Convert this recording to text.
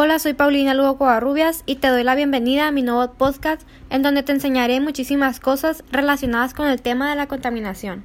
Hola, soy Paulina Lugo Covarrubias y te doy la bienvenida a mi nuevo podcast en donde te enseñaré muchísimas cosas relacionadas con el tema de la contaminación.